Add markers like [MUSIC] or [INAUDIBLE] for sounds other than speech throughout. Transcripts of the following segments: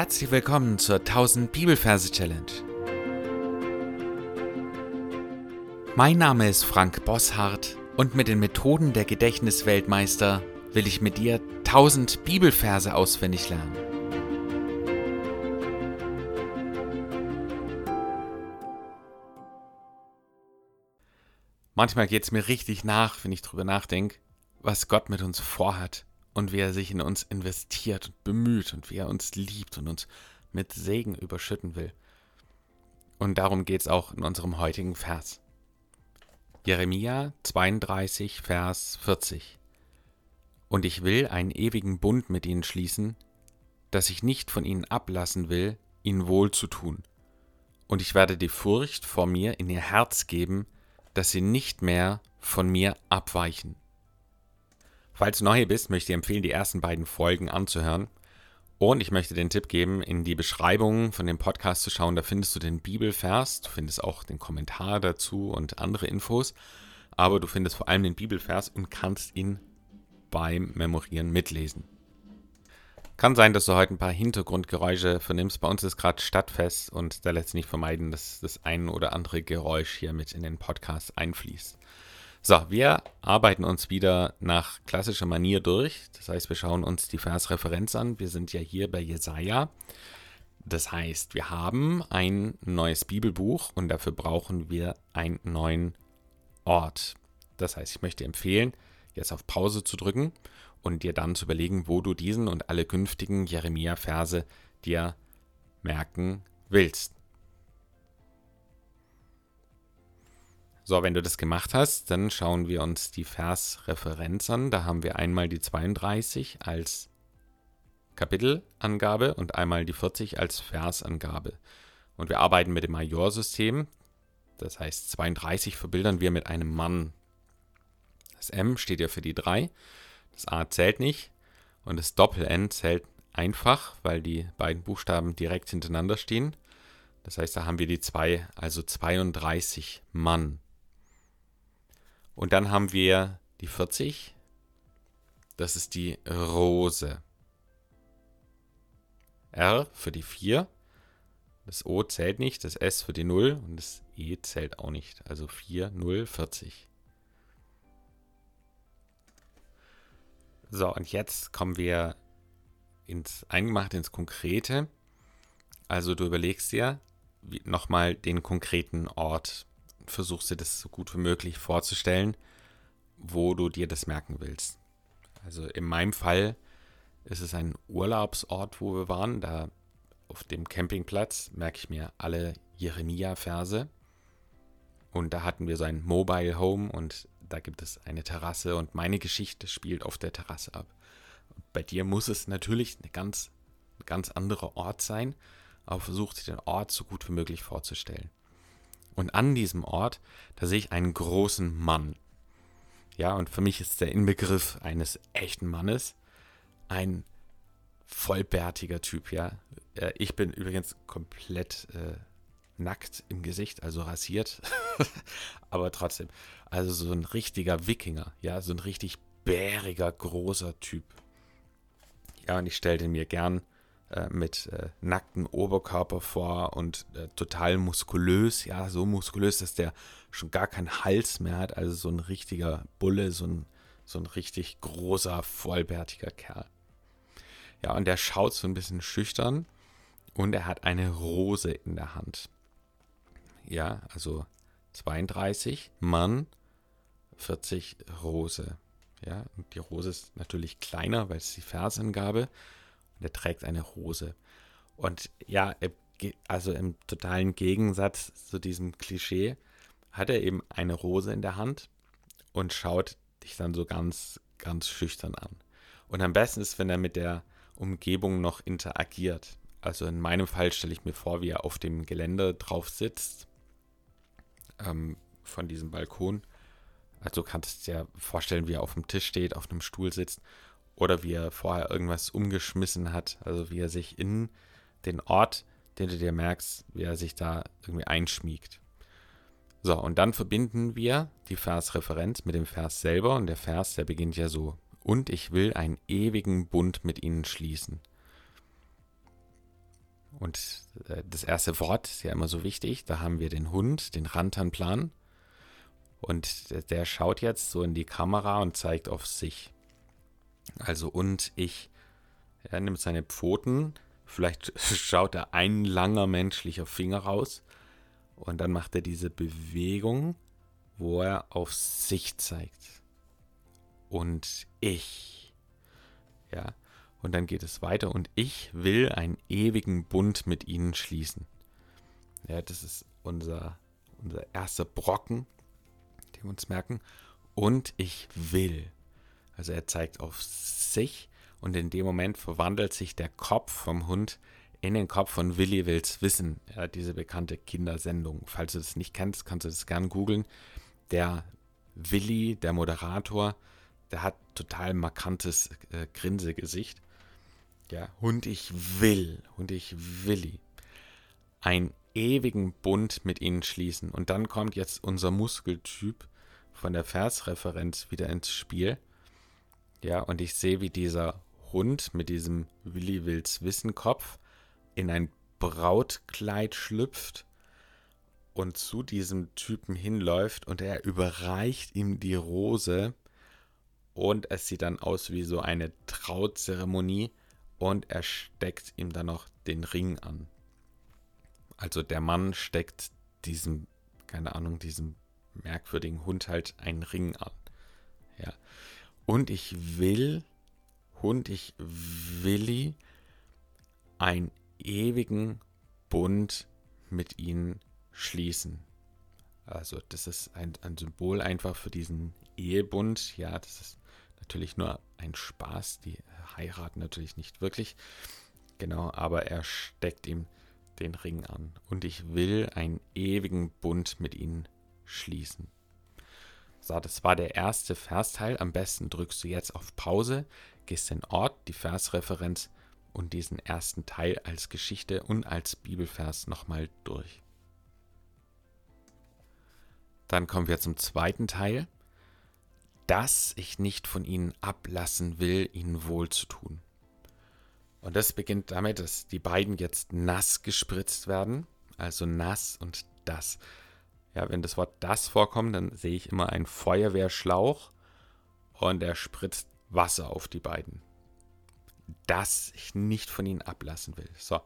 Herzlich willkommen zur 1000 Bibelverse Challenge. Mein Name ist Frank Bosshardt und mit den Methoden der Gedächtnisweltmeister will ich mit dir 1000 Bibelverse auswendig lernen. Manchmal geht es mir richtig nach, wenn ich drüber nachdenke, was Gott mit uns vorhat und wie er sich in uns investiert und bemüht und wie er uns liebt und uns mit Segen überschütten will. Und darum geht es auch in unserem heutigen Vers. Jeremia 32, Vers 40. Und ich will einen ewigen Bund mit ihnen schließen, dass ich nicht von ihnen ablassen will, ihnen wohl zu tun. Und ich werde die Furcht vor mir in ihr Herz geben, dass sie nicht mehr von mir abweichen. Falls du neu hier bist, möchte ich dir empfehlen, die ersten beiden Folgen anzuhören. Und ich möchte den Tipp geben, in die Beschreibung von dem Podcast zu schauen. Da findest du den Bibelvers, du findest auch den Kommentar dazu und andere Infos. Aber du findest vor allem den Bibelvers und kannst ihn beim Memorieren mitlesen. Kann sein, dass du heute ein paar Hintergrundgeräusche vernimmst. Bei uns ist gerade Stadtfest und da lässt sich nicht vermeiden, dass das ein oder andere Geräusch hier mit in den Podcast einfließt. So, wir arbeiten uns wieder nach klassischer Manier durch. Das heißt, wir schauen uns die Versreferenz an. Wir sind ja hier bei Jesaja. Das heißt, wir haben ein neues Bibelbuch und dafür brauchen wir einen neuen Ort. Das heißt, ich möchte empfehlen, jetzt auf Pause zu drücken und dir dann zu überlegen, wo du diesen und alle künftigen Jeremia-Verse dir merken willst. So, wenn du das gemacht hast, dann schauen wir uns die Versreferenz an. Da haben wir einmal die 32 als Kapitelangabe und einmal die 40 als Versangabe. Und wir arbeiten mit dem Majorsystem. Das heißt, 32 verbildern wir mit einem Mann. Das M steht ja für die 3. Das A zählt nicht. Und das Doppel-N zählt einfach, weil die beiden Buchstaben direkt hintereinander stehen. Das heißt, da haben wir die 2, also 32 Mann. Und dann haben wir die 40. Das ist die Rose. R für die 4. Das O zählt nicht, das S für die 0 und das E zählt auch nicht. Also 4, 0, 40. So, und jetzt kommen wir ins Eingemachte, ins Konkrete. Also du überlegst dir nochmal den konkreten Ort, versuchst dir das so gut wie möglich vorzustellen, wo du dir das merken willst. Also in meinem Fall ist es ein Urlaubsort, wo wir waren. Da auf dem Campingplatz merke ich mir alle Jeremia-Verse. Und da hatten wir so ein Mobile Home und da gibt es eine Terrasse und meine Geschichte spielt auf der Terrasse ab. Bei dir muss es natürlich eine ganz, ein ganz anderer Ort sein, aber versuch dir den Ort so gut wie möglich vorzustellen. Und an diesem Ort, da sehe ich einen großen Mann. Ja, und für mich ist der Inbegriff eines echten Mannes ein vollbärtiger Typ, ja. Äh, ich bin übrigens komplett äh, nackt im Gesicht, also rasiert. [LAUGHS] Aber trotzdem, also so ein richtiger Wikinger, ja, so ein richtig bäriger, großer Typ. Ja, und ich stelle den mir gern mit äh, nacktem Oberkörper vor und äh, total muskulös, ja, so muskulös, dass der schon gar keinen Hals mehr hat, also so ein richtiger Bulle, so ein, so ein richtig großer, vollbärtiger Kerl. Ja, und der schaut so ein bisschen schüchtern und er hat eine Rose in der Hand. Ja, also 32 Mann, 40 Rose. Ja, und die Rose ist natürlich kleiner, weil es die Versangabe und er trägt eine Rose. Und ja, also im totalen Gegensatz zu diesem Klischee hat er eben eine Rose in der Hand und schaut dich dann so ganz, ganz schüchtern an. Und am besten ist, wenn er mit der Umgebung noch interagiert. Also in meinem Fall stelle ich mir vor, wie er auf dem Gelände drauf sitzt, ähm, von diesem Balkon. Also kannst du dir vorstellen, wie er auf dem Tisch steht, auf einem Stuhl sitzt oder wie er vorher irgendwas umgeschmissen hat, also wie er sich in den Ort, den du dir merkst, wie er sich da irgendwie einschmiegt. So, und dann verbinden wir die Versreferenz mit dem Vers selber und der Vers, der beginnt ja so. Und ich will einen ewigen Bund mit ihnen schließen. Und äh, das erste Wort ist ja immer so wichtig. Da haben wir den Hund, den Rantanplan. Und der schaut jetzt so in die Kamera und zeigt auf sich. Also und ich. Er nimmt seine Pfoten. Vielleicht [LAUGHS] schaut da ein langer menschlicher Finger raus. Und dann macht er diese Bewegung, wo er auf sich zeigt. Und ich. Ja. Und dann geht es weiter. Und ich will einen ewigen Bund mit ihnen schließen. Ja, das ist unser, unser erster Brocken, den wir uns merken. Und ich will. Also er zeigt auf sich und in dem Moment verwandelt sich der Kopf vom Hund in den Kopf von Willi Wills Wissen. Ja, diese bekannte Kindersendung. Falls du das nicht kennst, kannst du das gern googeln. Der Willi, der Moderator, der hat total markantes äh, Grinsegesicht. Ja, und ich will, und ich willi, einen ewigen Bund mit ihnen schließen. Und dann kommt jetzt unser Muskeltyp von der Versreferenz wieder ins Spiel. Ja, und ich sehe, wie dieser Hund mit diesem Willi Wills Wissenkopf in ein Brautkleid schlüpft und zu diesem Typen hinläuft und er überreicht ihm die Rose und es sieht dann aus wie so eine Trauzeremonie und er steckt ihm dann noch den Ring an. Also der Mann steckt diesem, keine Ahnung, diesem merkwürdigen Hund halt einen Ring an. Ja. Und ich will, und ich willi einen ewigen Bund mit ihnen schließen. Also das ist ein, ein Symbol einfach für diesen Ehebund. Ja, das ist natürlich nur ein Spaß. Die heiraten natürlich nicht wirklich. Genau, aber er steckt ihm den Ring an. Und ich will einen ewigen Bund mit ihnen schließen. So, das war der erste Versteil. Am besten drückst du jetzt auf Pause, gehst den Ort, die Versreferenz und diesen ersten Teil als Geschichte und als Bibelvers nochmal durch. Dann kommen wir zum zweiten Teil dass ich nicht von ihnen ablassen will, ihnen wohl zu tun. Und das beginnt damit, dass die beiden jetzt nass gespritzt werden, also nass und das. Ja, wenn das Wort das vorkommt, dann sehe ich immer einen Feuerwehrschlauch und er spritzt Wasser auf die beiden. Dass ich nicht von ihnen ablassen will. So.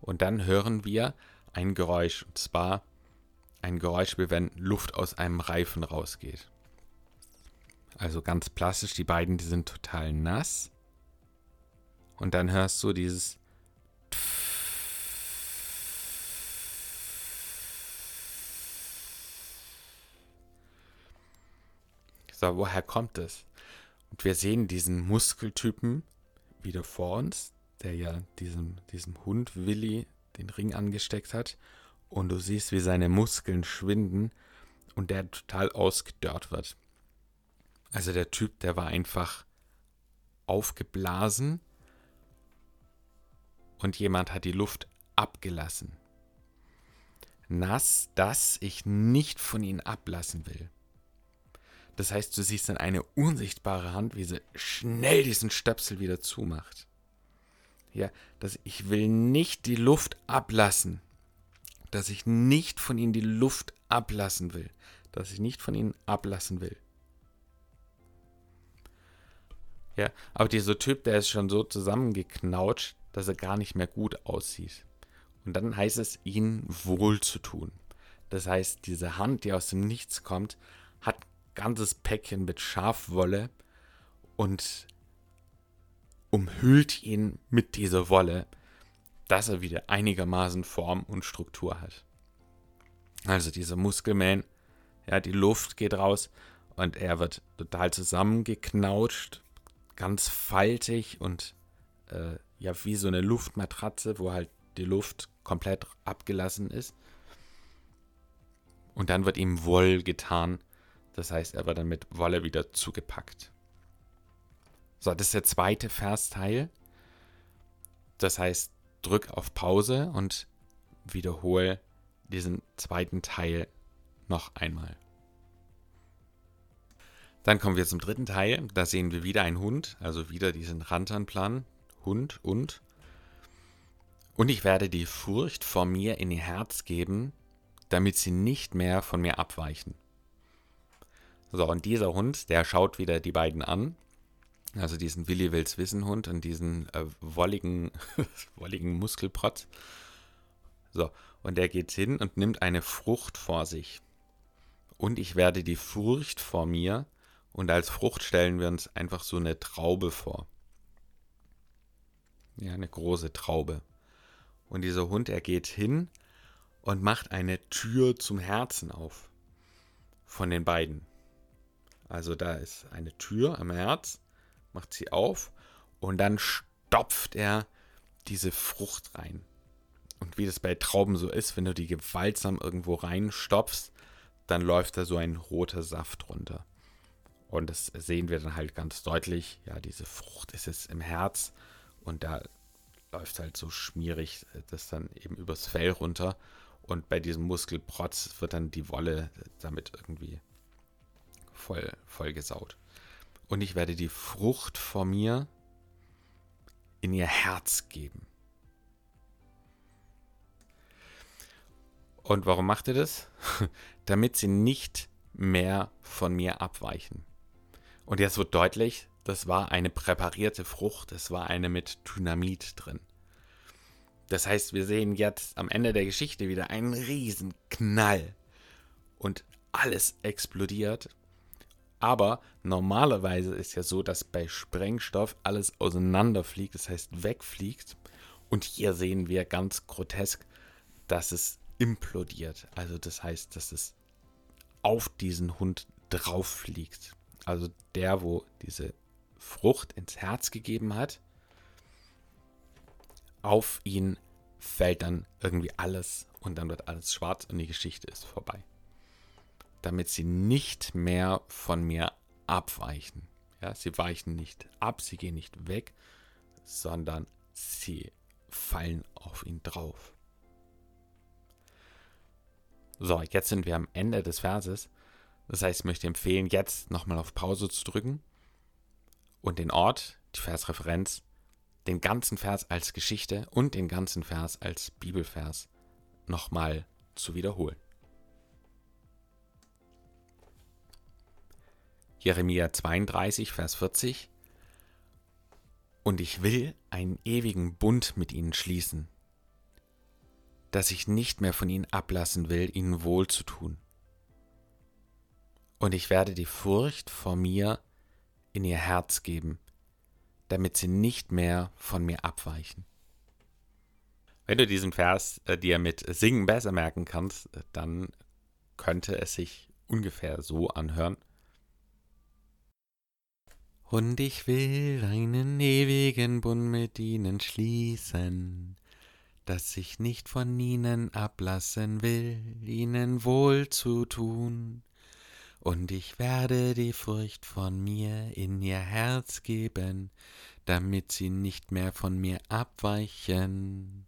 Und dann hören wir ein Geräusch, und zwar ein Geräusch, wie wenn Luft aus einem Reifen rausgeht. Also ganz plastisch, die beiden, die sind total nass. Und dann hörst du dieses So, woher kommt es? Und wir sehen diesen Muskeltypen wieder vor uns, der ja diesem, diesem Hund Willi den Ring angesteckt hat. Und du siehst, wie seine Muskeln schwinden und der total ausgedörrt wird. Also der Typ, der war einfach aufgeblasen und jemand hat die Luft abgelassen. Nass, das ich nicht von ihnen ablassen will. Das heißt, du siehst dann eine unsichtbare Hand, wie sie schnell diesen Stöpsel wieder zumacht. Ja, dass ich will nicht die Luft ablassen. Dass ich nicht von ihnen die Luft ablassen will. Dass ich nicht von ihnen ablassen will. Ja, aber dieser Typ, der ist schon so zusammengeknautscht, dass er gar nicht mehr gut aussieht. Und dann heißt es, ihn wohl zu tun. Das heißt, diese Hand, die aus dem Nichts kommt, hat ganzes Päckchen mit Schafwolle und umhüllt ihn mit dieser Wolle, dass er wieder einigermaßen Form und Struktur hat. Also dieser Muskelman, ja, die Luft geht raus und er wird total zusammengeknautscht ganz faltig und äh, ja, wie so eine Luftmatratze, wo halt die Luft komplett abgelassen ist. Und dann wird ihm Woll getan. Das heißt, er wird dann mit Wolle wieder zugepackt. So, das ist der zweite Versteil. Das heißt, drück auf Pause und wiederhole diesen zweiten Teil noch einmal. Dann kommen wir zum dritten Teil. Da sehen wir wieder einen Hund, also wieder diesen Rantanplan. Hund und. Und ich werde die Furcht vor mir in ihr Herz geben, damit sie nicht mehr von mir abweichen. So, und dieser Hund, der schaut wieder die beiden an. Also diesen Willi Wills Wissenhund und diesen äh, wolligen, [LAUGHS] wolligen Muskelprotz. So, und er geht hin und nimmt eine Frucht vor sich. Und ich werde die Furcht vor mir, und als Frucht stellen wir uns einfach so eine Traube vor. Ja, eine große Traube. Und dieser Hund, er geht hin und macht eine Tür zum Herzen auf. Von den beiden. Also da ist eine Tür am Herz, macht sie auf und dann stopft er diese Frucht rein. Und wie das bei Trauben so ist, wenn du die gewaltsam irgendwo reinstopfst, dann läuft da so ein roter Saft runter. Und das sehen wir dann halt ganz deutlich. Ja, diese Frucht ist es im Herz und da läuft halt so schmierig äh, das dann eben übers Fell runter. Und bei diesem Muskelprotz wird dann die Wolle damit irgendwie voll, gesaut. Und ich werde die Frucht vor mir in ihr Herz geben. Und warum macht er das? [LAUGHS] Damit sie nicht mehr von mir abweichen. Und jetzt wird deutlich, das war eine präparierte Frucht, es war eine mit Dynamit drin. Das heißt, wir sehen jetzt am Ende der Geschichte wieder einen riesen Knall und alles explodiert. Aber normalerweise ist ja so, dass bei Sprengstoff alles auseinanderfliegt, das heißt wegfliegt. Und hier sehen wir ganz grotesk, dass es implodiert. Also das heißt, dass es auf diesen Hund drauf fliegt. Also der, wo diese Frucht ins Herz gegeben hat, auf ihn fällt dann irgendwie alles und dann wird alles schwarz und die Geschichte ist vorbei. Damit sie nicht mehr von mir abweichen. Ja, sie weichen nicht ab, sie gehen nicht weg, sondern sie fallen auf ihn drauf. So, jetzt sind wir am Ende des Verses. Das heißt, ich möchte empfehlen, jetzt nochmal auf Pause zu drücken und den Ort, die Versreferenz, den ganzen Vers als Geschichte und den ganzen Vers als Bibelvers nochmal zu wiederholen. Jeremia 32, Vers 40 Und ich will einen ewigen Bund mit ihnen schließen, dass ich nicht mehr von ihnen ablassen will, ihnen wohl zu tun. Und ich werde die Furcht vor mir in ihr Herz geben, damit sie nicht mehr von mir abweichen. Wenn du diesen Vers äh, dir mit Singen besser merken kannst, äh, dann könnte es sich ungefähr so anhören. Und ich will einen ewigen Bund mit ihnen schließen, dass ich nicht von ihnen ablassen will, ihnen wohl zu tun und ich werde die Furcht von mir in ihr Herz geben, damit sie nicht mehr von mir abweichen.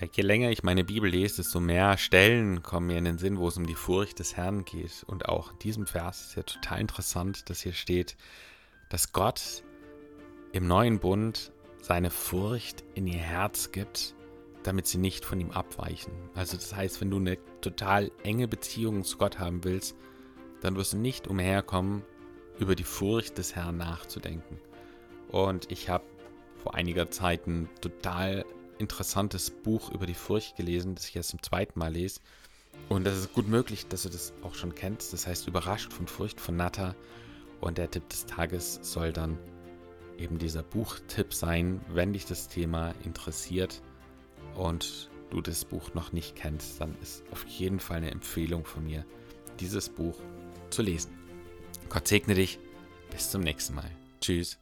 Ja, je länger ich meine Bibel lese, desto mehr Stellen kommen mir in den Sinn, wo es um die Furcht des Herrn geht. Und auch in diesem Vers ist ja total interessant, dass hier steht, dass Gott im neuen Bund seine Furcht in ihr Herz gibt damit sie nicht von ihm abweichen. Also das heißt, wenn du eine total enge Beziehung zu Gott haben willst, dann wirst du nicht umherkommen, über die Furcht des Herrn nachzudenken. Und ich habe vor einiger Zeit ein total interessantes Buch über die Furcht gelesen, das ich jetzt zum zweiten Mal lese. Und das ist gut möglich, dass du das auch schon kennst. Das heißt Überrascht von Furcht von Natta. Und der Tipp des Tages soll dann eben dieser Buchtipp sein, wenn dich das Thema interessiert und du das Buch noch nicht kennst, dann ist auf jeden Fall eine Empfehlung von mir, dieses Buch zu lesen. Gott segne dich. Bis zum nächsten Mal. Tschüss.